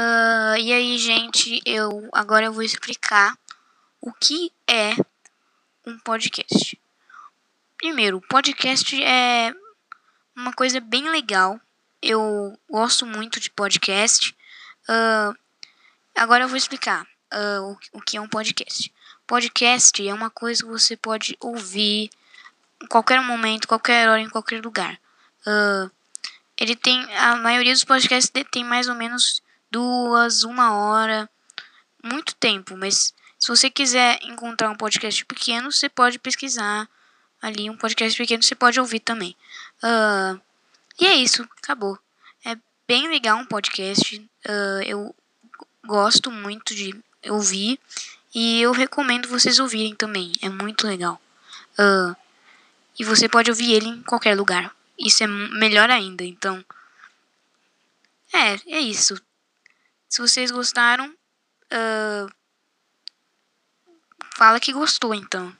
Uh, e aí, gente, eu agora eu vou explicar o que é um podcast. Primeiro, podcast é uma coisa bem legal. Eu gosto muito de podcast. Uh, agora eu vou explicar uh, o, o que é um podcast. Podcast é uma coisa que você pode ouvir em qualquer momento, qualquer hora, em qualquer lugar. Uh, ele tem a maioria dos podcasts tem mais ou menos duas, uma hora, muito tempo. Mas se você quiser encontrar um podcast pequeno, você pode pesquisar ali um podcast pequeno, você pode ouvir também. Uh, e é isso, acabou. É bem legal um podcast. Uh, eu gosto muito de ouvir e eu recomendo vocês ouvirem também. É muito legal. Uh, e você pode ouvir ele em qualquer lugar. Isso é melhor ainda. Então, é, é isso. Se vocês gostaram, uh, fala que gostou então.